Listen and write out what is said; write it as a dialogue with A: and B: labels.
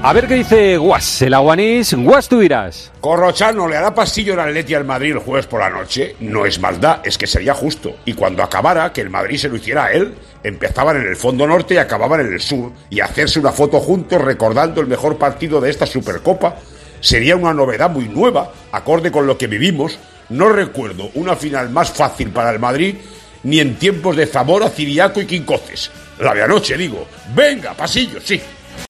A: A ver qué dice Guas, el aguanís. Guas, tú dirás.
B: Corrochano le hará pasillo al Atleti al Madrid el jueves por la noche. No es maldad, es que sería justo. Y cuando acabara, que el Madrid se lo hiciera a él, empezaban en el fondo norte y acababan en el sur. Y hacerse una foto juntos recordando el mejor partido de esta Supercopa sería una novedad muy nueva, acorde con lo que vivimos. No recuerdo una final más fácil para el Madrid ni en tiempos de Zamora, Ciriaco y Quincoces. La de anoche, digo. Venga, pasillo, sí.